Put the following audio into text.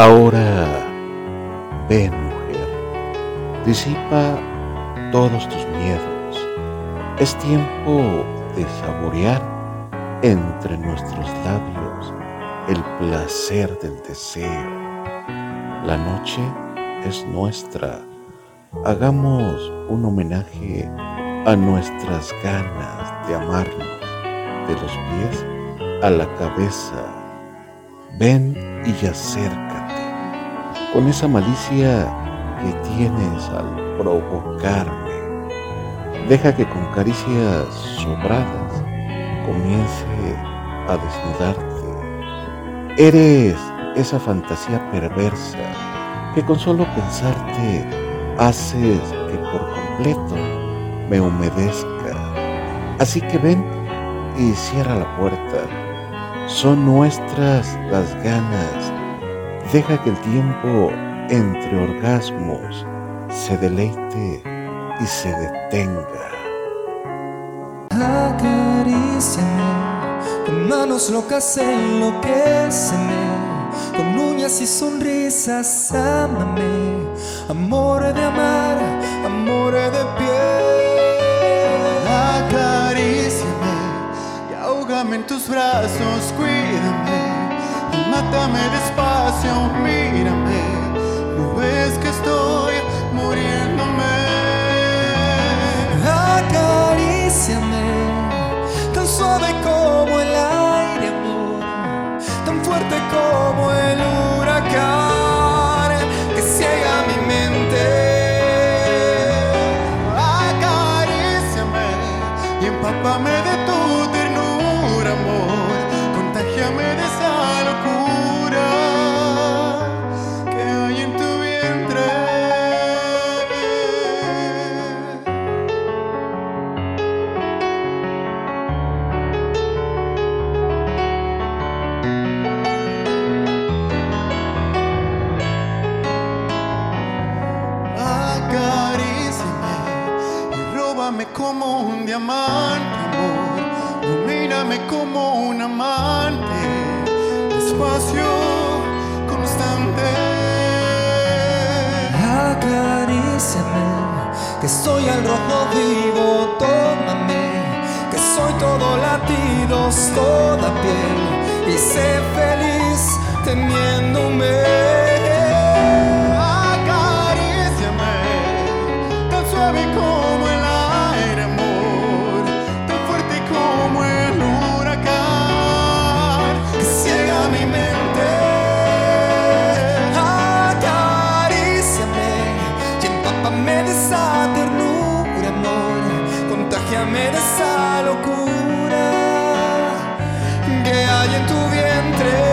Ahora, ven mujer, disipa todos tus miedos. Es tiempo de saborear entre nuestros labios el placer del deseo. La noche es nuestra. Hagamos un homenaje a nuestras ganas de amarnos de los pies a la cabeza. Ven y acércate con esa malicia que tienes al provocarme. Deja que con caricias sobradas comience a desnudarte. Eres esa fantasía perversa que con solo pensarte haces que por completo me humedezca. Así que ven y cierra la puerta. Son nuestras las ganas. Deja que el tiempo entre orgasmos se deleite y se detenga. Acaríciame, con manos locas enloqueceme, con uñas y sonrisas ámame, amor de amar, amor de piel. Tus brazos, cuídame mátame despacio, mírame, no ves que estoy muriéndome. Acaríciame, tan suave como el aire, amor, tan fuerte como el huracán que ciega mi mente. Acaríciame y empápame de tu como un diamante, amor. Domíname como un amante, despacio, constante. Acaríciame, que soy el rojo vivo, tómame, que soy todo latidos, toda piel, y sé feliz teniéndome. esa locura que hay en tu vientre.